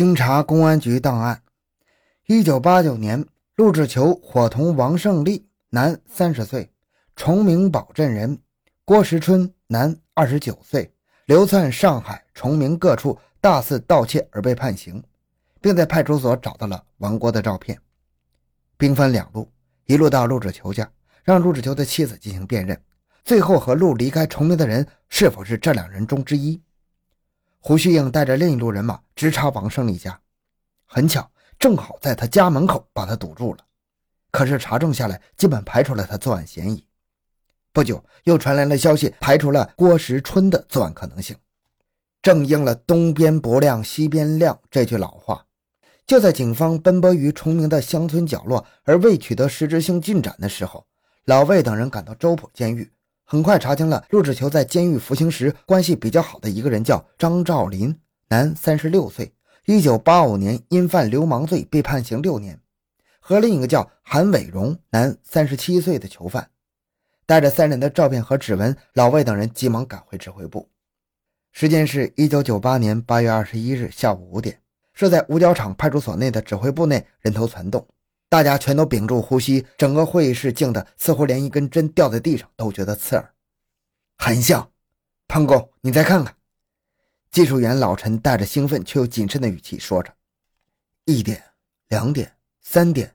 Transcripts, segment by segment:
经查公安局档案，一九八九年，陆志球伙同王胜利，男，三十岁，崇明堡镇人；郭时春，男，二十九岁，流窜上海、崇明各处，大肆盗窃而被判刑，并在派出所找到了王国的照片。兵分两路，一路到陆志球家，让陆志球的妻子进行辨认，最后和陆离开崇明的人是否是这两人中之一。胡旭英带着另一路人马直插王胜利家，很巧，正好在他家门口把他堵住了。可是查证下来，基本排除了他作案嫌疑。不久，又传来了消息，排除了郭时春的作案可能性，正应了“东边不亮西边亮”这句老话。就在警方奔波于崇明的乡村角落，而未取得实质性进展的时候，老魏等人赶到周浦监狱。很快查清了陆志球在监狱服刑时关系比较好的一个人，叫张兆林，男，三十六岁，一九八五年因犯流氓罪被判刑六年，和另一个叫韩伟荣，男，三十七岁的囚犯。带着三人的照片和指纹，老魏等人急忙赶回指挥部。时间是一九九八年八月二十一日下午五点，设在五角场派出所内的指挥部内人头攒动。大家全都屏住呼吸，整个会议室静的似乎连一根针掉在地上都觉得刺耳。很像，潘公，你再看看。技术员老陈带着兴奋却又谨慎的语气说着：“一点，两点，三点，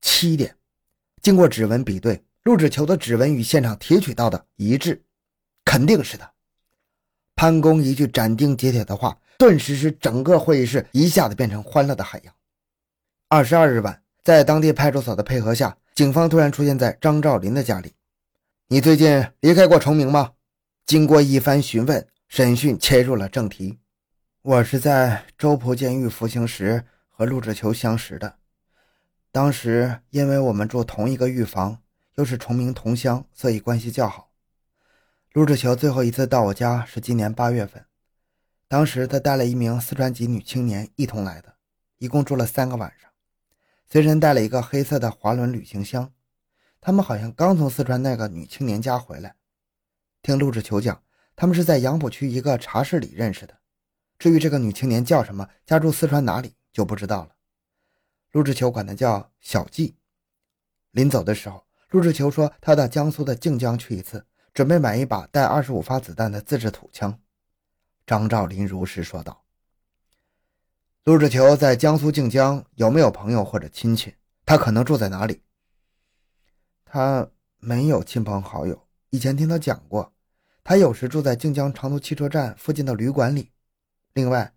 七点。”经过指纹比对，陆志球的指纹与现场提取到的一致，肯定是他。潘公一句斩钉截铁的话，顿时使整个会议室一下子变成欢乐的海洋。二十二日晚。在当地派出所的配合下，警方突然出现在张兆林的家里。你最近离开过崇明吗？经过一番询问，审讯切入了正题。我是在周浦监狱服刑时和陆志球相识的。当时因为我们住同一个狱房，又是崇明同乡，所以关系较好。陆志球最后一次到我家是今年八月份，当时他带了一名四川籍女青年一同来的，一共住了三个晚上。随身带了一个黑色的滑轮旅行箱，他们好像刚从四川那个女青年家回来。听陆志球讲，他们是在杨浦区一个茶室里认识的。至于这个女青年叫什么，家住四川哪里，就不知道了。陆志球管她叫小季。临走的时候，陆志球说他到江苏的靖江去一次，准备买一把带二十五发子弹的自制土枪。张兆林如实说道。陆志球在江苏靖江有没有朋友或者亲戚？他可能住在哪里？他没有亲朋好友。以前听他讲过，他有时住在靖江长途汽车站附近的旅馆里。另外，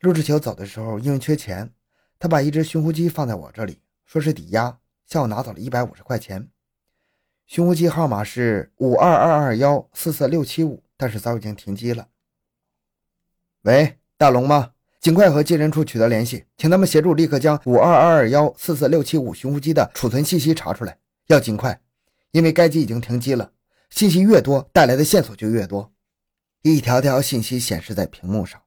陆志球走的时候因为缺钱，他把一只寻呼机放在我这里，说是抵押，向我拿走了一百五十块钱。寻呼机号码是五二二二幺四四六七五，但是早已经停机了。喂，大龙吗？尽快和接人处取得联系，请他们协助立刻将五二二二幺四四六七五寻呼机的储存信息查出来，要尽快，因为该机已经停机了。信息越多，带来的线索就越多。一条条信息显示在屏幕上，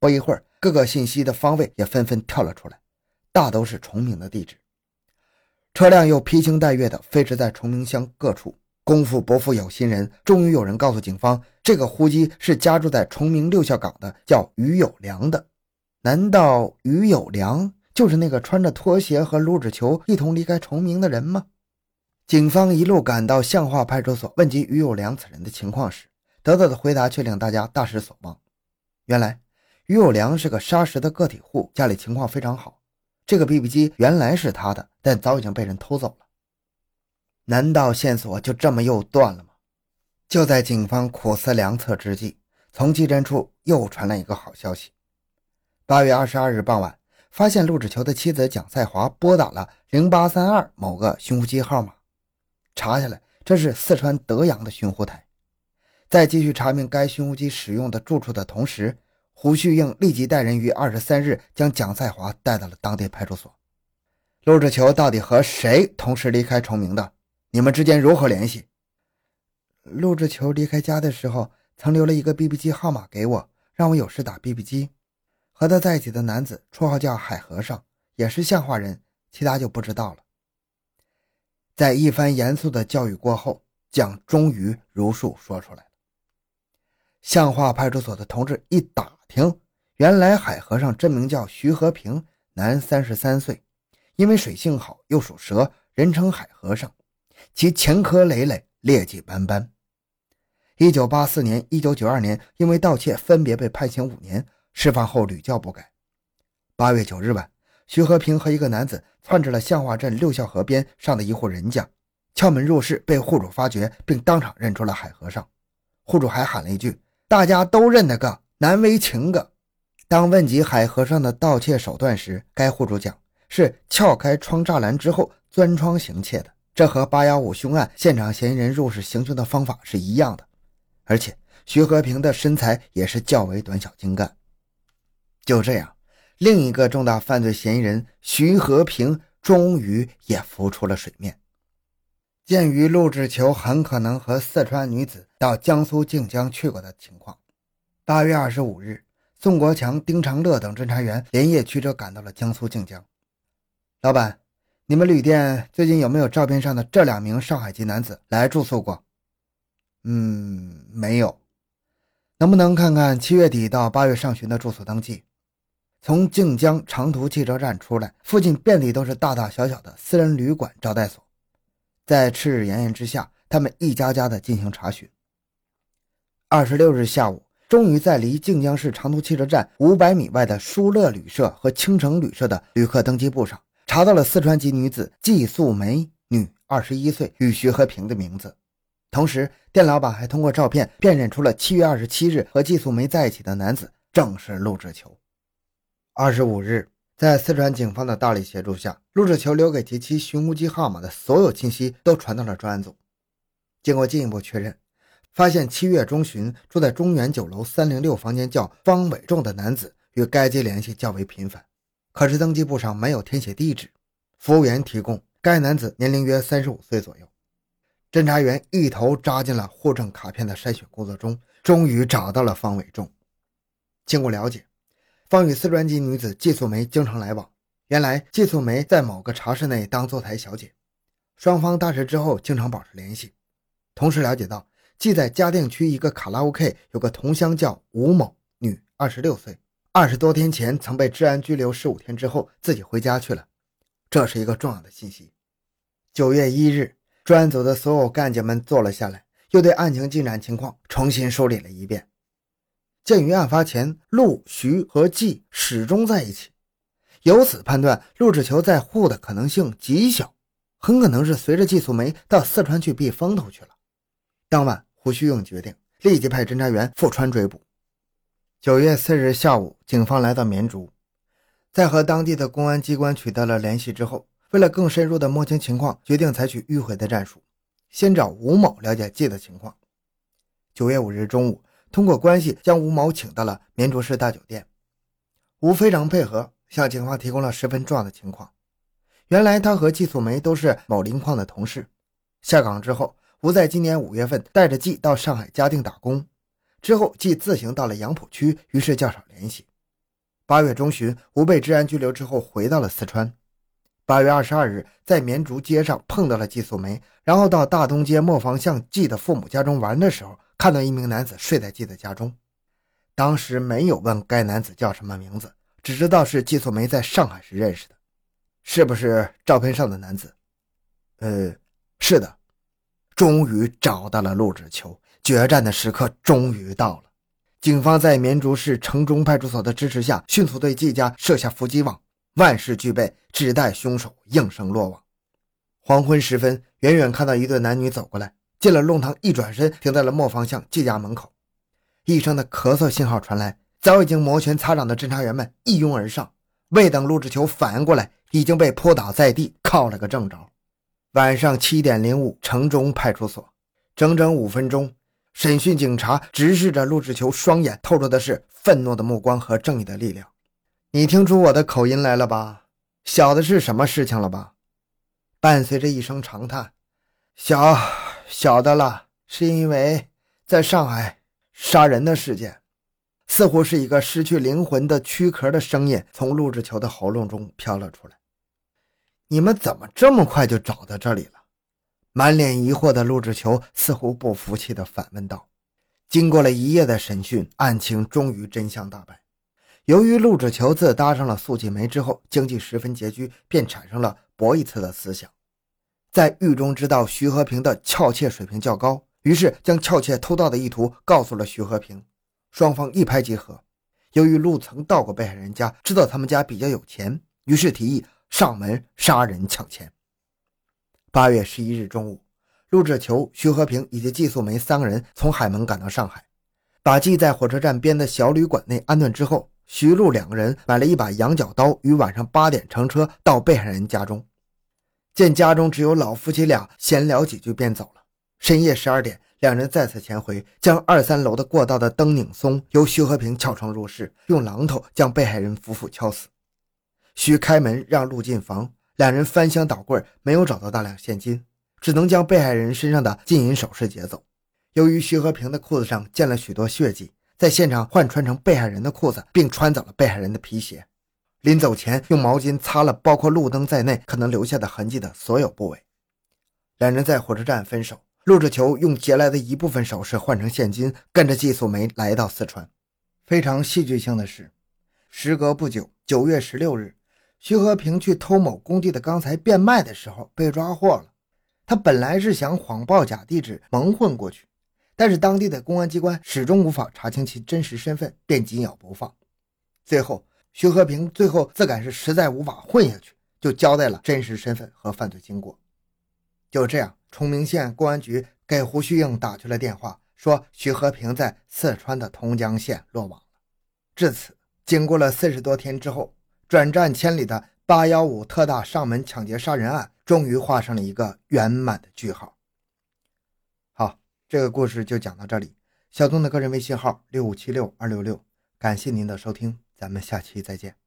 不一会儿，各个信息的方位也纷纷跳了出来，大都是崇明的地址。车辆又披星戴月地飞驰在崇明乡各处。功夫不负有心人，终于有人告诉警方，这个呼机是家住在崇明六校岗的，叫于有良的。难道于有良就是那个穿着拖鞋和陆志球一同离开崇明的人吗？警方一路赶到向化派出所问及于有良此人的情况时，得到的回答却令大家大失所望。原来，于有良是个砂石的个体户，家里情况非常好。这个 BB 机原来是他的，但早已经被人偷走了。难道线索就这么又断了吗？就在警方苦思良策之际，从技侦处又传来一个好消息。八月二十二日傍晚，发现陆志球的妻子蒋赛华拨打了零八三二某个寻呼机号码，查下来这是四川德阳的寻呼台。在继续查明该寻呼机使用的住处的同时，胡旭英立即带人于二十三日将蒋赛华带到了当地派出所。陆志球到底和谁同时离开崇明的？你们之间如何联系？陆志球离开家的时候曾留了一个 BB 机号码给我，让我有事打 BB 机。和他在一起的男子绰号叫海和尚，也是向化人，其他就不知道了。在一番严肃的教育过后，蒋终于如数说出来了。向化派出所的同志一打听，原来海和尚真名叫徐和平，男，三十三岁，因为水性好，又属蛇，人称海和尚。其前科累累，劣迹斑斑。一九八四年、一九九二年，因为盗窃分别被判刑五年，释放后屡教不改。八月九日晚，徐和平和一个男子窜至了向化镇六孝河边上的一户人家，撬门入室，被户主发觉，并当场认出了海和尚。户主还喊了一句：“大家都认得个，难为情个。”当问及海和尚的盗窃手段时，该户主讲是撬开窗栅栏之后钻窗行窃的，这和八幺五凶案现场嫌疑人入室行凶的方法是一样的。而且徐和平的身材也是较为短小精干。就这样，另一个重大犯罪嫌疑人徐和平终于也浮出了水面。鉴于陆志球很可能和四川女子到江苏靖江去过的情况，八月二十五日，宋国强、丁长乐等侦查员连夜驱车赶到了江苏靖江。老板，你们旅店最近有没有照片上的这两名上海籍男子来住宿过？嗯，没有。能不能看看七月底到八月上旬的住宿登记？从靖江长途汽车站出来，附近遍地都是大大小小的私人旅馆、招待所。在赤日炎炎之下，他们一家家的进行查询。二十六日下午，终于在离靖江市长途汽车站五百米外的舒乐旅社和青城旅社的旅客登记簿上，查到了四川籍女子季素梅，女，二十一岁，与徐和平的名字。同时，店老板还通过照片辨认出了七月二十七日和季素梅在一起的男子正是陆志球。二十五日，在四川警方的大力协助下，陆志球留给其妻寻呼机号码的所有信息都传到了专案组。经过进一步确认，发现七月中旬住在中原酒楼三零六房间叫方伟仲的男子与该机联系较为频繁，可是登记簿上没有填写地址。服务员提供该男子年龄约三十五岁左右。侦查员一头扎进了户政卡片的筛选工作中，终于找到了方伟仲。经过了解，方与四川籍女子季素梅经常来往。原来，季素梅在某个茶室内当坐台小姐，双方大事之后经常保持联系。同时了解到，季在嘉定区一个卡拉 OK 有个同乡叫吴某，女，二十六岁，二十多天前曾被治安拘留十五天之后自己回家去了。这是一个重要的信息。九月一日。专案组的所有干警们坐了下来，又对案情进展情况重新梳理了一遍。鉴于案发前陆、徐和季始终在一起，由此判断陆志球在沪的可能性极小，很可能是随着季素梅到四川去避风头去了。当晚，胡须用决定立即派侦查员赴川追捕。九月四日下午，警方来到绵竹，在和当地的公安机关取得了联系之后。为了更深入的摸清情况，决定采取迂回的战术，先找吴某了解季的情况。九月五日中午，通过关系将吴某请到了绵竹市大酒店。吴非常配合，向警方提供了十分重要的情况。原来他和季素梅都是某磷矿的同事。下岗之后，吴在今年五月份带着季到上海嘉定打工，之后季自行到了杨浦区，于是较少联系。八月中旬，吴被治安拘留之后，回到了四川。八月二十二日，在绵竹街上碰到了季素梅，然后到大东街磨坊巷季的父母家中玩的时候，看到一名男子睡在季的家中。当时没有问该男子叫什么名字，只知道是季素梅在上海时认识的。是不是照片上的男子？呃，是的。终于找到了陆志球，决战的时刻终于到了。警方在绵竹市城中派出所的支持下，迅速对季家设下伏击网。万事俱备，只待凶手应声落网。黄昏时分，远远看到一对男女走过来，进了弄堂，一转身停在了磨坊巷季家门口。一声的咳嗽信号传来，早已经摩拳擦掌的侦查员们一拥而上，未等陆志球反应过来，已经被扑倒在地，靠了个正着。晚上七点零五，城中派出所，整整五分钟，审讯警察直视着陆志球，双眼透露的是愤怒的目光和正义的力量。你听出我的口音来了吧？小的是什么事情了吧？伴随着一声长叹，小晓得了，是因为在上海杀人的事件，似乎是一个失去灵魂的躯壳的声音从陆志球的喉咙中飘了出来。你们怎么这么快就找到这里了？满脸疑惑的陆志球似乎不服气地反问道。经过了一夜的审讯，案情终于真相大白。由于陆志球自搭上了苏锦梅之后，经济十分拮据，便产生了搏一次的思想。在狱中知道徐和平的撬窃水平较高，于是将撬窃偷盗的意图告诉了徐和平，双方一拍即合。由于陆曾到过被害人家，知道他们家比较有钱，于是提议上门杀人抢钱。八月十一日中午，陆志球、徐和平以及季素梅三个人从海门赶到上海，把季在火车站边的小旅馆内安顿之后。徐陆两个人买了一把羊角刀，于晚上八点乘车到被害人家中。见家中只有老夫妻俩，闲聊几句便走了。深夜十二点，两人再次前回，将二三楼的过道的灯拧松，由徐和平撬窗入室，用榔头将被害人夫妇敲死。徐开门让路进房，两人翻箱倒柜，没有找到大量现金，只能将被害人身上的金银首饰劫走。由于徐和平的裤子上溅了许多血迹。在现场换穿成被害人的裤子，并穿走了被害人的皮鞋。临走前，用毛巾擦了包括路灯在内可能留下的痕迹的所有部位。两人在火车站分手。陆志球用劫来的一部分首饰换成现金，跟着季素梅来到四川。非常戏剧性的是，时隔不久，九月十六日，徐和平去偷某工地的钢材变卖的时候被抓获了。他本来是想谎报假地址蒙混过去。但是当地的公安机关始终无法查清其真实身份，便紧咬不放。最后，徐和平最后自感是实在无法混下去，就交代了真实身份和犯罪经过。就这样，崇明县公安局给胡旭英打去了电话，说徐和平在四川的通江县落网了。至此，经过了四十多天之后，转战千里的八幺五特大上门抢劫杀人案终于画上了一个圆满的句号。好这个故事就讲到这里。小东的个人微信号六五七六二六六，感谢您的收听，咱们下期再见。